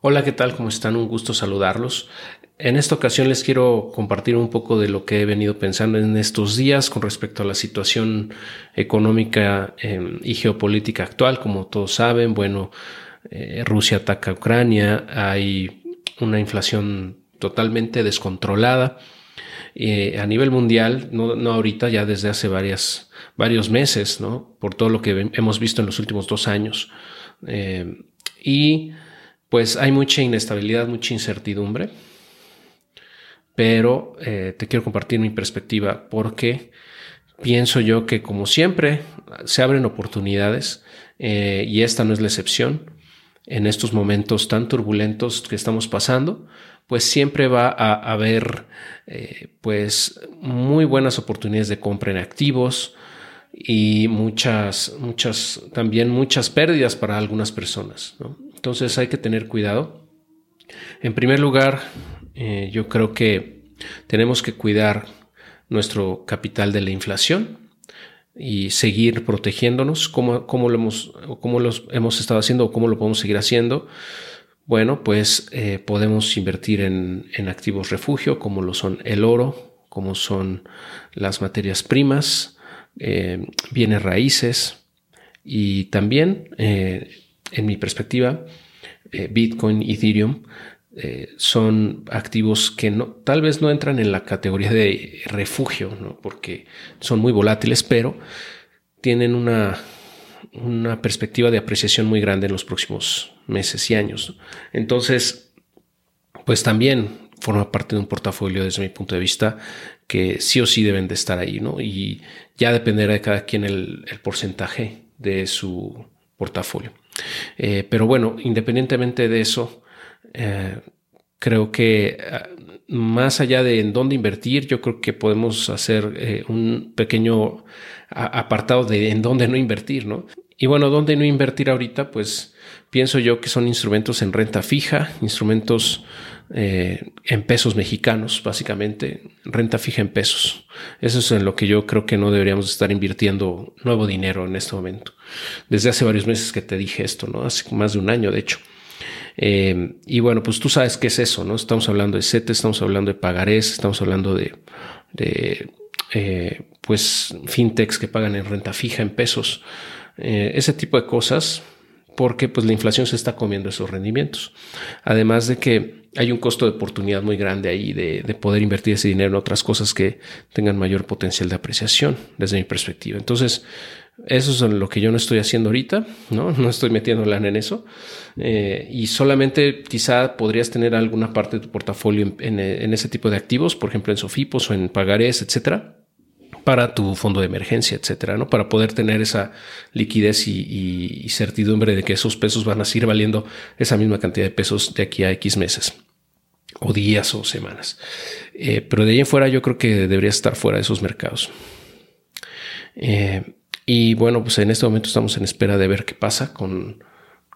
Hola, ¿qué tal? ¿Cómo están? Un gusto saludarlos. En esta ocasión les quiero compartir un poco de lo que he venido pensando en estos días con respecto a la situación económica em, y geopolítica actual. Como todos saben, bueno, eh, Rusia ataca a Ucrania, hay una inflación totalmente descontrolada eh, a nivel mundial, no, no, ahorita, ya desde hace varios meses, ¿no? Por todo lo que hemos visto en los últimos dos años. Eh, y pues hay mucha inestabilidad, mucha incertidumbre, pero eh, te quiero compartir mi perspectiva porque pienso yo que como siempre se abren oportunidades eh, y esta no es la excepción. En estos momentos tan turbulentos que estamos pasando, pues siempre va a haber eh, pues muy buenas oportunidades de compra en activos y muchas, muchas, también muchas pérdidas para algunas personas. ¿no? Entonces hay que tener cuidado. En primer lugar, eh, yo creo que tenemos que cuidar nuestro capital de la inflación y seguir protegiéndonos como, lo, hemos, como los hemos estado haciendo o cómo lo podemos seguir haciendo. Bueno, pues eh, podemos invertir en, activos refugio como lo son el oro, como son las materias primas, eh, bienes raíces y también en mi perspectiva, eh, Bitcoin, Ethereum, eh, son activos que no, tal vez no entran en la categoría de refugio, ¿no? porque son muy volátiles, pero tienen una, una perspectiva de apreciación muy grande en los próximos meses y años. Entonces, pues también forma parte de un portafolio desde mi punto de vista que sí o sí deben de estar ahí, ¿no? Y ya dependerá de cada quien el porcentaje de su portafolio. Eh, pero bueno, independientemente de eso, eh, creo que ah, más allá de en dónde invertir, yo creo que podemos hacer eh, un pequeño apartado de en dónde no invertir, ¿no? Y bueno, dónde no invertir ahorita, pues pienso yo que son instrumentos en renta fija, instrumentos eh, en pesos mexicanos, básicamente, renta fija en pesos. Eso es en lo que yo creo que no deberíamos estar invirtiendo nuevo dinero en este momento. Desde hace varios meses que te dije esto, ¿no? Hace más de un año, de hecho. Eh, y bueno, pues tú sabes qué es eso, ¿no? Estamos hablando de CETES, estamos hablando de pagarés, estamos hablando de, eh, pues, fintechs que pagan en renta fija en pesos. ese tipo de cosas, porque pues la inflación se está comiendo esos rendimientos. Además de que hay un costo de oportunidad muy grande ahí de, poder invertir ese dinero en otras cosas que tengan mayor potencial de apreciación desde mi perspectiva. Entonces, eso es lo que yo no estoy haciendo ahorita, ¿no? No estoy metiendo lana en eso. Eh, y solamente quizá podrías tener alguna parte de tu portafolio en, en, ese tipo de activos, por ejemplo en Sofipos o en pagarés, etcétera para tu fondo de emergencia, etcétera, ¿no? Para poder tener esa liquidez y, certidumbre de que esos pesos van a seguir valiendo esa misma cantidad de pesos de aquí a X meses o días o semanas. Eh, pero de ahí en fuera yo creo que debería estar fuera de esos mercados. Eh, y bueno, pues en este momento estamos en espera de ver qué pasa con,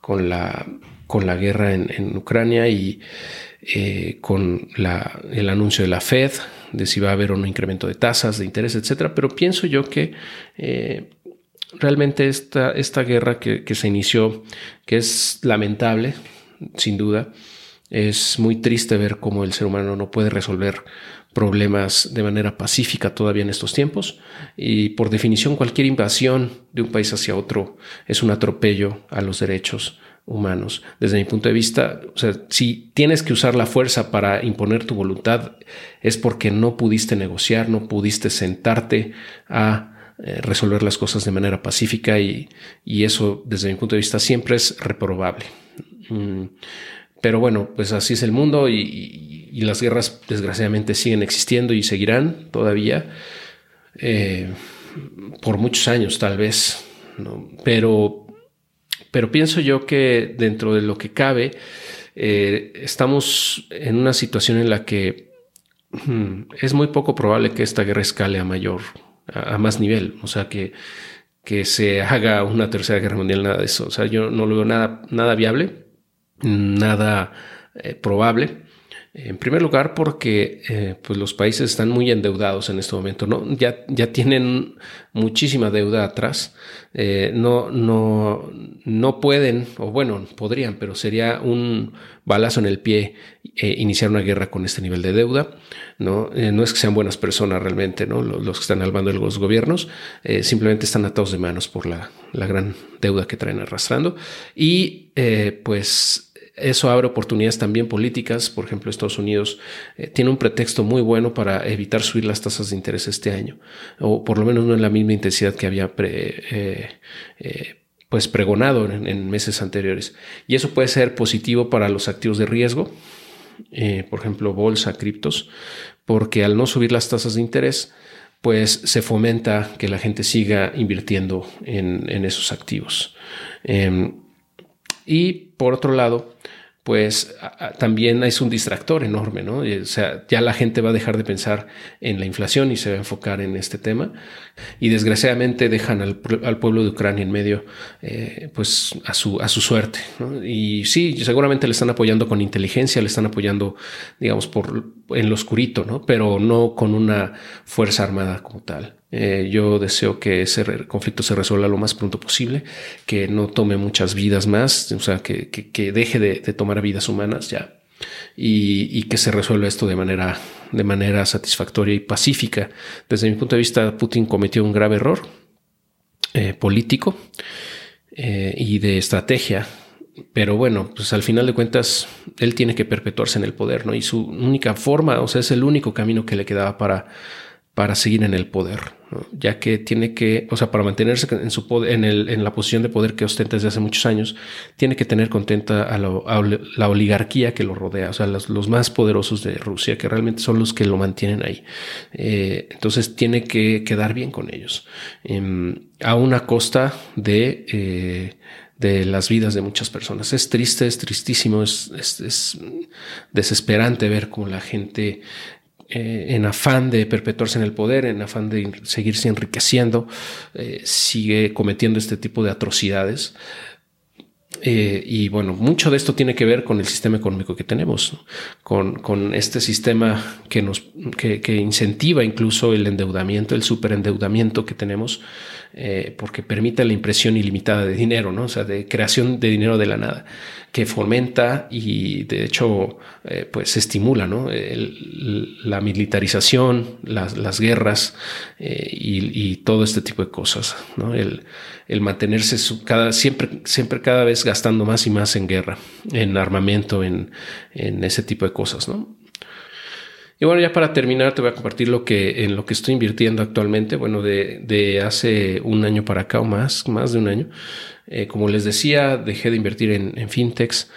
con, la, con la guerra en, Ucrania y eh, con el anuncio de la Fed de si va a haber un incremento de tasas de interés, etcétera. Pero pienso yo que eh, realmente esta, esta guerra que, se inició, que es lamentable, sin duda, es muy triste ver cómo el ser humano no puede resolver problemas de manera pacífica todavía en estos tiempos y por definición cualquier invasión de un país hacia otro es un atropello a los derechos humanos. Desde mi punto de vista, o sea, si tienes que usar la fuerza para imponer tu voluntad, es porque no pudiste negociar, no pudiste sentarte a eh, resolver las cosas de manera pacífica y, eso, desde mi punto de vista, siempre es reprobable. Mm, pero bueno, pues así es el mundo y, las guerras desgraciadamente siguen existiendo y seguirán todavía eh, por muchos años tal vez. Pero pero pienso yo que dentro de lo que cabe, eh, estamos en una situación en la que hmm, es muy poco probable que esta guerra escale a mayor, a, más nivel. O sea, que, que se haga una tercera guerra mundial, nada de eso. O sea, yo no lo veo nada, nada viable, nada eh, probable. En primer lugar, porque eh, pues los países están muy endeudados en este momento, ¿no? Ya, ya tienen muchísima deuda atrás. Eh, no, no, no pueden, o bueno, podrían, pero sería un balazo en el pie eh, iniciar una guerra con este nivel de deuda. No, no es que sean buenas personas realmente, ¿no? Los, que están al bando de los gobiernos simplemente están atados de manos por la, la gran deuda que traen arrastrando. Y pues eso abre oportunidades también políticas. Por ejemplo, Estados Unidos eh, tiene un pretexto muy bueno para evitar subir las tasas de interés este año, o por lo menos no en la misma intensidad que había eh, eh, pues pregonado en, meses anteriores. Y eso puede ser positivo para los activos de riesgo, por ejemplo, bolsa, criptos, porque al no subir las tasas de interés, pues se fomenta que la gente siga invirtiendo en, esos activos. Em, y por otro lado, pues también es un distractor enorme, ¿no? O sea, ya la gente va a dejar de pensar en la inflación y se va a enfocar en este tema. Y desgraciadamente dejan al, pueblo de Ucrania en medio, eh, pues a su, a su suerte. Y sí, seguramente le están apoyando con inteligencia, le están apoyando, digamos, por en lo oscurito, ¿no? Pero no con una fuerza armada como tal. Eh, yo deseo que ese conflicto se resuelva lo más pronto posible, que no tome muchas vidas más, o sea, que, que, deje de, tomar vidas humanas ya y, que se resuelva esto de manera, de manera satisfactoria y pacífica. Desde mi punto de vista, Putin cometió un grave error eh, político eh, y de estrategia. Pero bueno, pues al final de cuentas, él tiene que perpetuarse en el poder, ¿no? Y su única forma, o sea, es el único camino que le quedaba para, para seguir en el poder ya que tiene que, o sea, para mantenerse en, su poder, en, el, en la posición de poder que ostenta desde hace muchos años, tiene que tener contenta a, la oligarquía que lo rodea, o sea, los, más poderosos de Rusia, que realmente son los que lo mantienen ahí. Eh, entonces tiene que quedar bien con ellos, em, a una costa de... Eh, de las vidas de muchas personas. Es triste, es tristísimo, es, es desesperante ver cómo la gente eh, en afán de perpetuarse en el poder, en afán de seguirse enriqueciendo, eh, sigue cometiendo este tipo de atrocidades. Eh, y bueno, mucho de esto tiene que ver con el sistema económico que tenemos, con, este sistema que nos que, incentiva incluso el endeudamiento, el superendeudamiento que tenemos, porque permite la impresión ilimitada de dinero, ¿no? O sea, de creación de dinero de la nada que fomenta y de hecho eh, pues estimula ¿no? la militarización, las, las guerras eh, y, todo este tipo de cosas. ¿no? El, el, mantenerse cada, siempre, siempre cada vez gastando más y más en guerra, en armamento, en, en ese tipo de cosas. ¿no? Y bueno, ya para terminar, te voy a compartir lo que en lo que estoy invirtiendo actualmente. Bueno, de, de hace un año para acá o más, más de un año. Eh, como les decía, dejé de invertir en, en fintechs.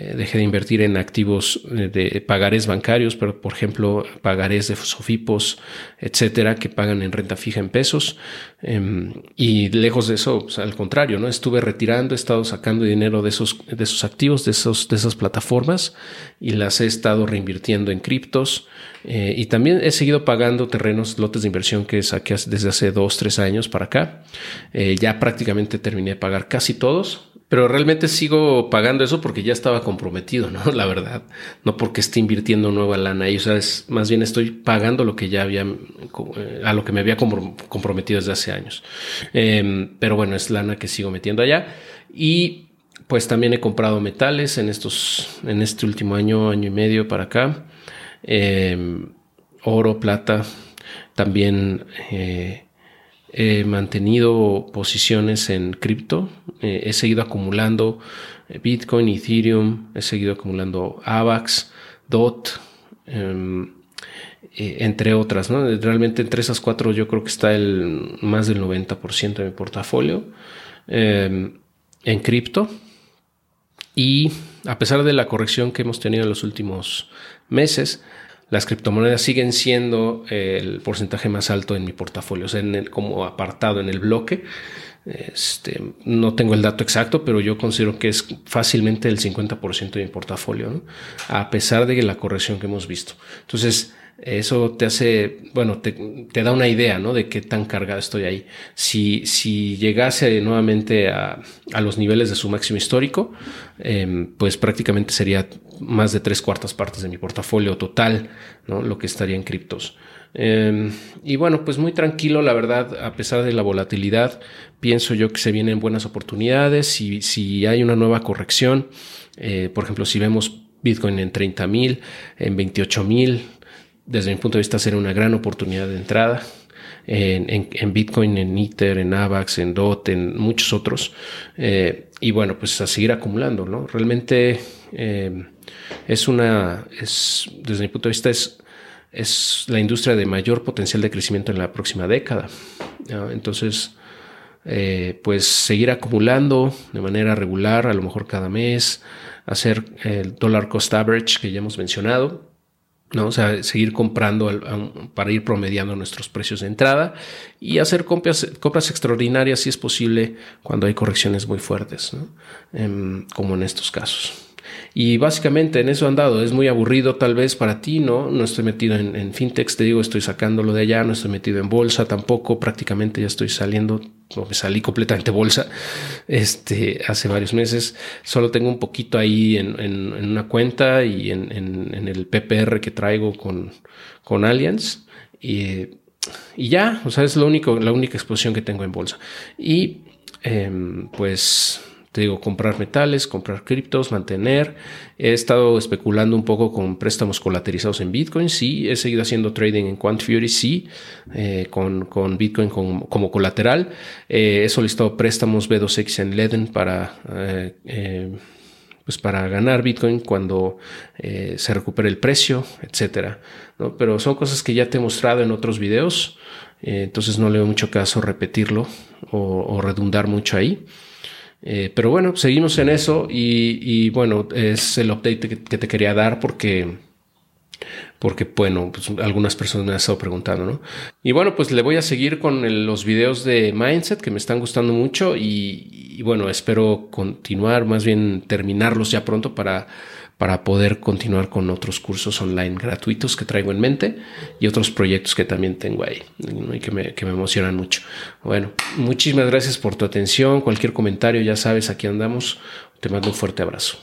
Eh, dejé de invertir en activos eh, de pagarés bancarios, pero por ejemplo, pagarés de Sofipos, etcétera, que pagan en renta fija en pesos. Em, y lejos de eso, al contrario, ¿no? Estuve retirando, he estado sacando dinero de esos, de esos activos, de, esos, de esas plataformas y las he estado reinvirtiendo en criptos. Eh, y también he seguido pagando terrenos, lotes de inversión que saqué desde hace dos, tres años para acá. ya prácticamente terminé de pagar casi todos. Pero realmente sigo pagando eso porque ya estaba comprometido, ¿no? La verdad. No porque esté invirtiendo nueva lana ahí. O sea, es, más bien estoy pagando lo que ya había, eh, a lo que me había comprometido desde hace años. Em, pero bueno, es lana que sigo metiendo allá. Y pues también he comprado metales en estos, en este último año, año y medio para acá. Em, oro, plata. También, eh, He mantenido posiciones en cripto, eh, he seguido acumulando eh, Bitcoin, Ethereum, he seguido acumulando AVAX, DOT, em, eh, entre otras. Realmente entre esas cuatro yo creo que está el más del 90% de mi portafolio em, en cripto. Y a pesar de la corrección que hemos tenido en los últimos meses, las criptomonedas siguen siendo el porcentaje más alto en mi portafolio, o sea, en el, como apartado en el bloque. Este, no tengo el dato exacto, pero yo considero que es fácilmente el 50% de mi portafolio, a pesar de la corrección que hemos visto. Entonces, Eso te hace, bueno, te, da una idea, ¿no? De qué tan cargado estoy ahí. Si, si llegase nuevamente a, a los niveles de su máximo histórico, em, pues prácticamente sería más de tres cuartas partes de mi portafolio total, ¿no? Lo que estaría en criptos. Em, y bueno, pues muy tranquilo, la verdad, a pesar de la volatilidad, pienso yo que se vienen buenas oportunidades. Si, si hay una nueva corrección, eh, por ejemplo, si vemos Bitcoin en 30 mil, en 28 mil, desde mi punto de vista será una gran oportunidad de entrada. En, Bitcoin, en Ether, en AVAX, en DOT, en muchos otros. Eh, y bueno, pues a seguir acumulando, ¿no? Realmente eh, es una, es, desde mi punto de vista, es es la industria de mayor potencial de crecimiento en la próxima década. Entonces, eh, pues seguir acumulando de manera regular, a lo mejor cada mes, hacer el dollar cost average que ya hemos mencionado, ¿no? O sea, seguir comprando para ir promediando nuestros precios de entrada y hacer compras, compras extraordinarias si es posible cuando hay correcciones muy fuertes, em, como en estos casos. Y básicamente en eso han dado. Es muy aburrido tal vez para ti, ¿no? No estoy metido en, en te digo, estoy sacándolo de allá, no estoy metido en bolsa tampoco, prácticamente ya estoy saliendo, o me salí completamente bolsa este, hace varios meses. Solo tengo un poquito ahí en, en, una cuenta y en, en, el PPR que traigo con, con Allianz. Y, y ya, o sea, es lo único, la única exposición que tengo en bolsa. Y em, pues digo, comprar metales, comprar criptos, mantener. He estado especulando un poco con préstamos colaterizados en Bitcoin, sí. He seguido haciendo trading en QuantFury, sí, eh, con, con, Bitcoin como, colateral. Eh, he solicitado préstamos B2X en Leden para... Eh, pues para ganar Bitcoin cuando se recupere el precio, etcétera. ¿no? Pero son cosas que ya te he mostrado en otros videos, entonces no le veo mucho caso repetirlo o redundar mucho ahí. Eh, pero bueno, seguimos en eso y, bueno, es el update que, te quería dar porque, porque bueno, pues algunas personas me han estado preguntando, ¿no? Y bueno, pues le voy a seguir con los videos de Mindset que me están gustando mucho y, y bueno, espero continuar, más bien terminarlos ya pronto para para poder continuar con otros cursos online gratuitos que traigo en mente y otros proyectos que también tengo ahí y que me, que me emocionan mucho. Bueno, muchísimas gracias por tu atención. Cualquier comentario, ya sabes, aquí andamos. Te mando un fuerte abrazo.